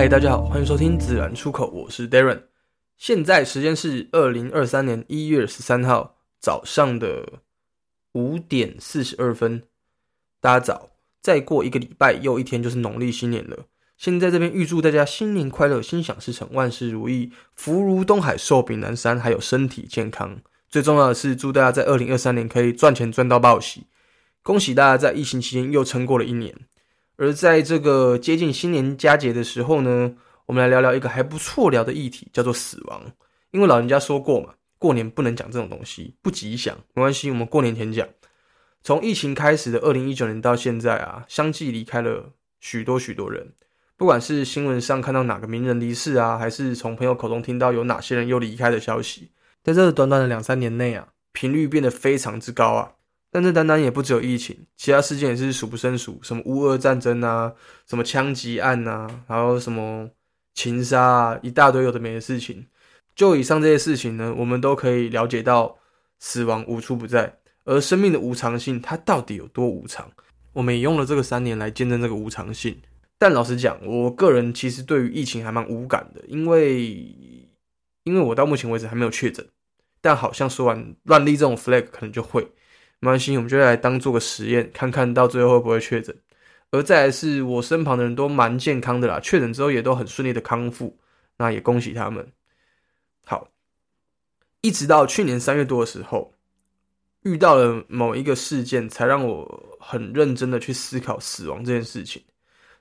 嗨，大家好，欢迎收听自然出口，我是 Darren。现在时间是二零二三年一月十三号早上的五点四十二分。大家早，再过一个礼拜又一天就是农历新年了。现在这边预祝大家新年快乐，心想事成，万事如意，福如东海，寿比南山，还有身体健康。最重要的是，祝大家在二零二三年可以赚钱赚到爆喜。恭喜大家在疫情期间又撑过了一年。而在这个接近新年佳节的时候呢，我们来聊聊一个还不错聊的议题，叫做死亡。因为老人家说过嘛，过年不能讲这种东西，不吉祥。没关系，我们过年前讲。从疫情开始的二零一九年到现在啊，相继离开了许多许多人。不管是新闻上看到哪个名人离世啊，还是从朋友口中听到有哪些人又离开的消息，在这短短的两三年内啊，频率变得非常之高啊。但这单单也不只有疫情，其他事件也是数不胜数，什么乌俄战争啊，什么枪击案啊，还有什么情杀啊，一大堆有的没的事情。就以上这些事情呢，我们都可以了解到死亡无处不在，而生命的无常性，它到底有多无常？我们也用了这个三年来见证这个无常性。但老实讲，我个人其实对于疫情还蛮无感的，因为因为我到目前为止还没有确诊，但好像说完乱立这种 flag 可能就会，没关系，我们就来当做个实验，看看到最后会不会确诊。而再来是我身旁的人都蛮健康的啦，确诊之后也都很顺利的康复，那也恭喜他们。好，一直到去年三月多的时候，遇到了某一个事件，才让我很认真的去思考死亡这件事情。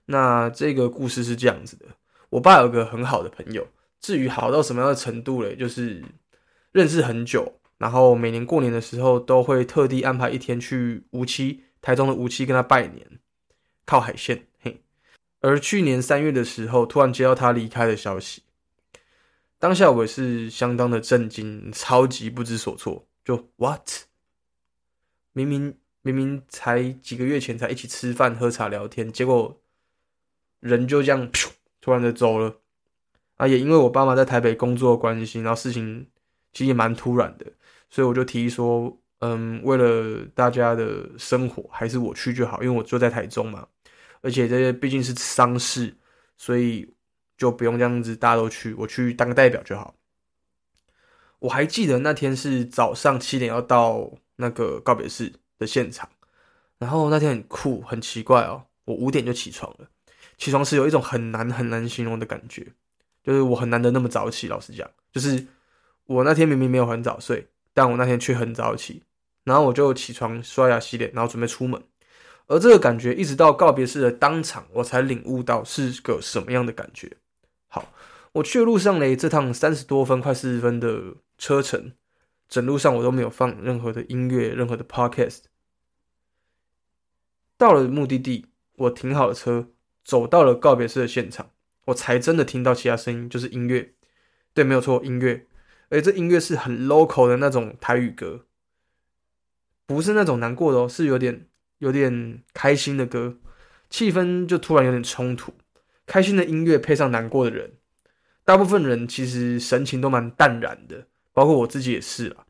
那这个故事是这样子的：我爸有个很好的朋友，至于好到什么样的程度嘞，就是认识很久，然后每年过年的时候都会特地安排一天去无期台中的无期跟他拜年，靠海线。嘿，而去年三月的时候，突然接到他离开的消息，当下我也是相当的震惊，超级不知所措。就 what？明明明明才几个月前才一起吃饭喝茶聊天，结果。人就这样突然的走了啊！也因为我爸妈在台北工作的关系，然后事情其实也蛮突然的，所以我就提议说，嗯，为了大家的生活，还是我去就好，因为我就在台中嘛，而且这些毕竟是丧事，所以就不用这样子大家都去，我去当个代表就好。我还记得那天是早上七点要到那个告别式的现场，然后那天很酷，很奇怪哦，我五点就起床了。起床时有一种很难很难形容的感觉，就是我很难得那么早起。老实讲，就是我那天明明没有很早睡，但我那天却很早起，然后我就起床刷牙洗脸，然后准备出门。而这个感觉一直到告别式的当场，我才领悟到是个什么样的感觉。好，我去的路上呢，这趟三十多分快四十分的车程，整路上我都没有放任何的音乐，任何的 podcast。到了目的地，我停好了车。走到了告别式的现场，我才真的听到其他声音，就是音乐。对，没有错，音乐。而这音乐是很 local 的那种台语歌，不是那种难过的哦，是有点有点开心的歌。气氛就突然有点冲突，开心的音乐配上难过的人，大部分人其实神情都蛮淡然的，包括我自己也是啦。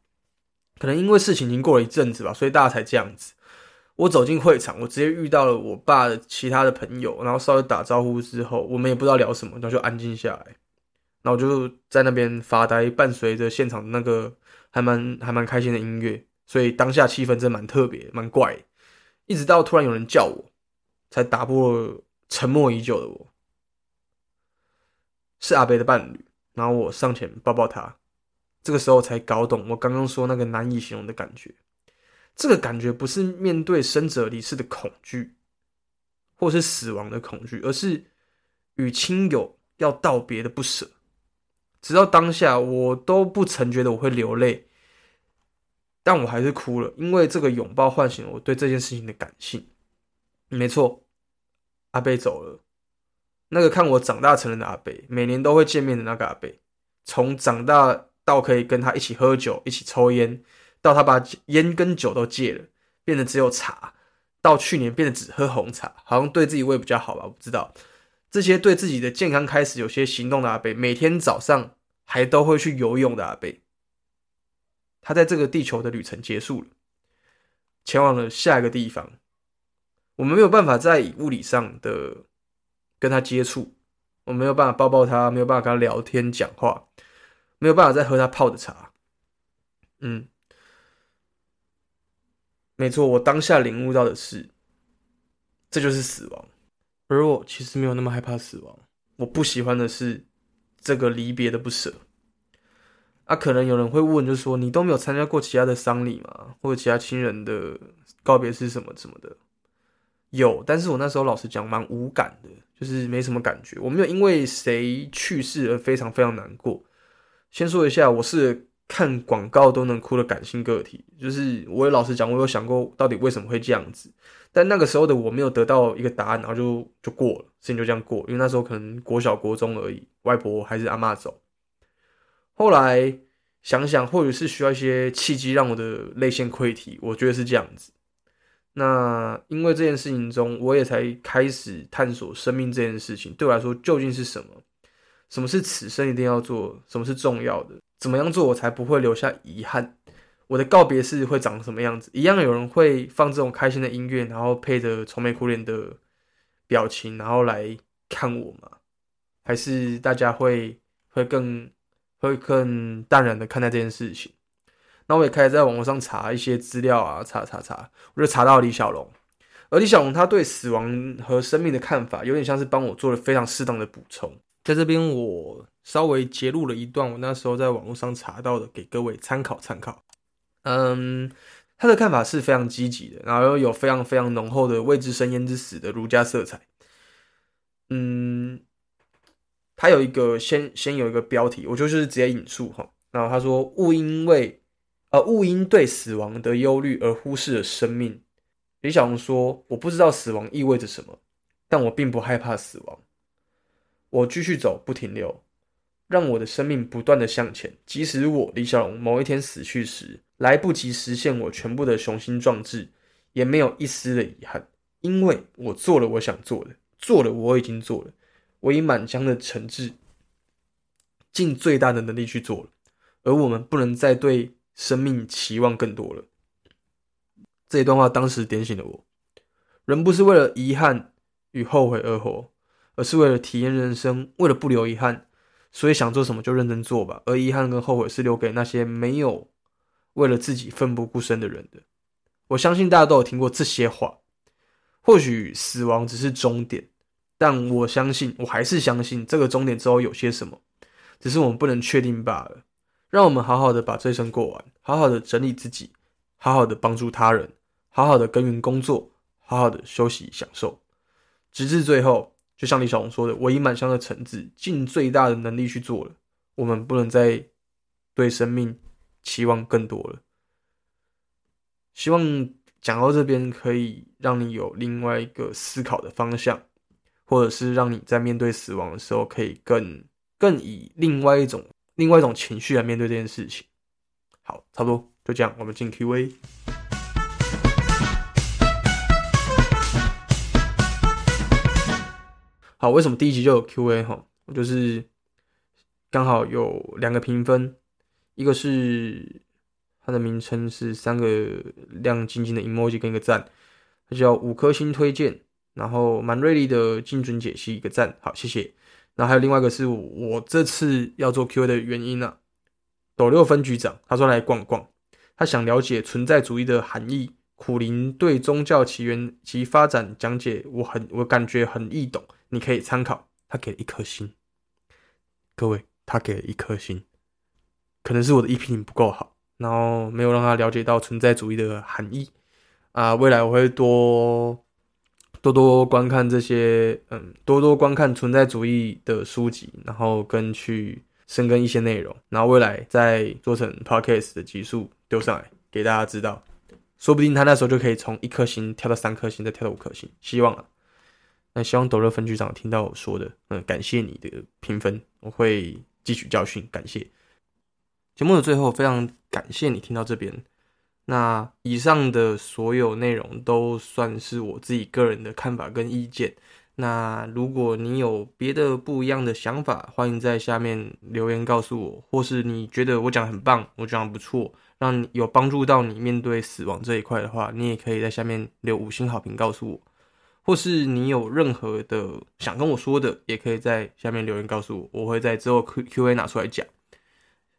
可能因为事情已经过了一阵子吧，所以大家才这样子。我走进会场，我直接遇到了我爸的其他的朋友，然后稍微打招呼之后，我们也不知道聊什么，然后就安静下来，然后我就在那边发呆，伴随着现场那个还蛮还蛮开心的音乐，所以当下气氛真蛮特别，蛮怪。一直到突然有人叫我，才打破沉默已久的我，是阿北的伴侣，然后我上前抱抱他，这个时候才搞懂我刚刚说那个难以形容的感觉。这个感觉不是面对生者离世的恐惧，或是死亡的恐惧，而是与亲友要道别的不舍。直到当下，我都不曾觉得我会流泪，但我还是哭了，因为这个拥抱唤醒了我对这件事情的感性。没错，阿贝走了，那个看我长大成人的阿贝，每年都会见面的那个阿贝，从长大到可以跟他一起喝酒、一起抽烟。到他把烟跟酒都戒了，变得只有茶；到去年变得只喝红茶，好像对自己胃比较好吧？我不知道。这些对自己的健康开始有些行动的阿贝，每天早上还都会去游泳的阿贝，他在这个地球的旅程结束了，前往了下一个地方。我们没有办法在物理上的跟他接触，我没有办法抱抱他，没有办法跟他聊天讲话，没有办法再喝他泡的茶。嗯，没错，我当下领悟到的是，这就是死亡。而我其实没有那么害怕死亡，我不喜欢的是这个离别的不舍。啊，可能有人会问，就说你都没有参加过其他的丧礼吗？或者其他亲人的告别是什么什么的？有，但是我那时候老实讲，蛮无感的，就是没什么感觉。我没有因为谁去世而非常非常难过。先说一下，我是看广告都能哭的感性个体，就是我也老实讲，我有想过到底为什么会这样子。但那个时候的我没有得到一个答案，然后就就过了，事情就这样过。因为那时候可能国小国中而已，外婆还是阿妈走。后来想想，或许是需要一些契机让我的泪腺溃堤，我觉得是这样子。那因为这件事情中，我也才开始探索生命这件事情对我来说究竟是什么？什么是此生一定要做？什么是重要的？怎么样做我才不会留下遗憾？我的告别式会长什么样子？一样有人会放这种开心的音乐，然后配着愁眉苦脸的表情，然后来看我吗？还是大家会会更会更淡然的看待这件事情？那我也开始在网络上查一些资料啊，查查查，我就查到李小龙。而李小龙他对死亡和生命的看法，有点像是帮我做了非常适当的补充。在这边我稍微截录了一段我那时候在网络上查到的，给各位参考参考。嗯，他的看法是非常积极的，然后有非常非常浓厚的未知生焉之死的儒家色彩。嗯，他有一个先先有一个标题，我就是直接引述哈。然后他说：“勿因为呃勿因对死亡的忧虑而忽视了生命。”李小龙说：“我不知道死亡意味着什么，但我并不害怕死亡。我继续走，不停留，让我的生命不断的向前，即使我李小龙某一天死去时。”来不及实现我全部的雄心壮志，也没有一丝的遗憾，因为我做了我想做的，做了我已经做了，我以满腔的诚挚，尽最大的能力去做了，而我们不能再对生命期望更多了。这一段话当时点醒了我：人不是为了遗憾与后悔而活，而是为了体验人生，为了不留遗憾，所以想做什么就认真做吧。而遗憾跟后悔是留给那些没有。为了自己奋不顾身的人的，我相信大家都有听过这些话。或许死亡只是终点，但我相信，我还是相信这个终点之后有些什么，只是我们不能确定罢了。让我们好好的把这一生过完，好好的整理自己，好好的帮助他人，好好的耕耘工作，好好的休息享受，直至最后，就像李小龙说的：“我以满腔的诚挚，尽最大的能力去做了。”我们不能再对生命。期望更多了，希望讲到这边可以让你有另外一个思考的方向，或者是让你在面对死亡的时候可以更更以另外一种另外一种情绪来面对这件事情。好，差不多就这样，我们进 Q&A。好，为什么第一集就有 Q&A 哈？我就是刚好有两个评分。一个是它的名称是三个亮晶晶的 emoji 跟一个赞，它叫五颗星推荐，然后蛮锐利的精准解析一个赞，好谢谢。然后还有另外一个是我这次要做 Q&A 的原因呢，斗六分局长他说来逛逛，他想了解存在主义的含义，苦林对宗教起源及发展讲解，我很我感觉很易懂，你可以参考。他给了一颗星，各位他给了一颗星。可能是我的一品不够好，然后没有让他了解到存在主义的含义啊。未来我会多多多观看这些，嗯，多多观看存在主义的书籍，然后跟去深耕一些内容，然后未来再做成 podcast 的集数丢上来给大家知道。说不定他那时候就可以从一颗星跳到三颗星，再跳到五颗星。希望啊，那希望抖乐分局长听到我说的，嗯，感谢你的评分，我会汲取教训，感谢。节目的最后，非常感谢你听到这边。那以上的所有内容都算是我自己个人的看法跟意见。那如果你有别的不一样的想法，欢迎在下面留言告诉我，或是你觉得我讲很棒，我讲不错，让你有帮助到你面对死亡这一块的话，你也可以在下面留五星好评告诉我。或是你有任何的想跟我说的，也可以在下面留言告诉我，我会在之后 Q Q A 拿出来讲。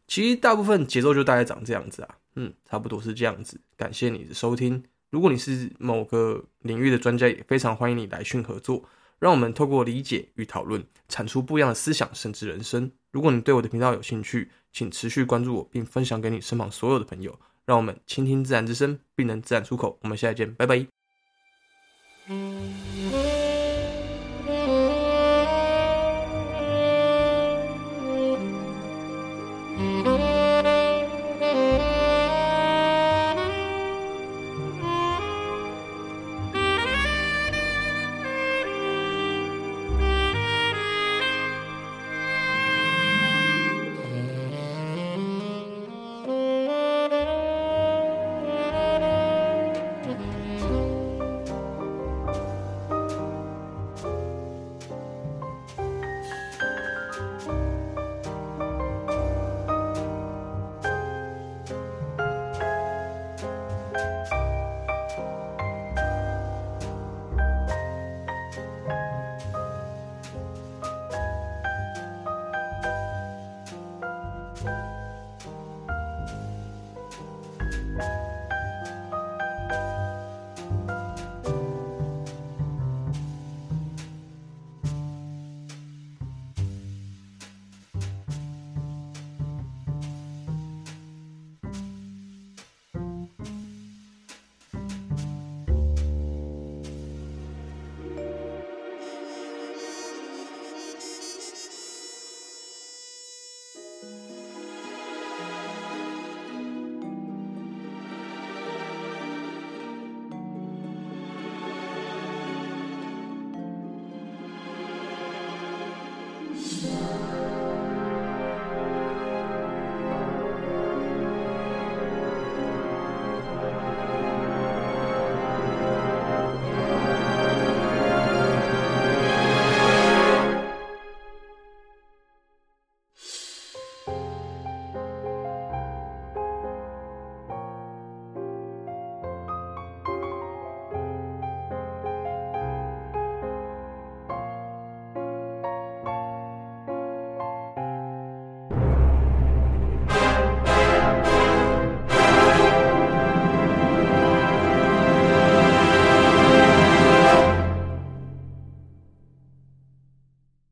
其实大部分节奏就大概长这样子啊，嗯，差不多是这样子。感谢你的收听，如果你是某个领域的专家，也非常欢迎你来讯合作，让我们透过理解与讨论，产出不一样的思想，甚至人生。如果你对我的频道有兴趣，请持续关注我，并分享给你身旁所有的朋友，让我们倾听自然之声，并能自然出口。我们下期见，拜拜。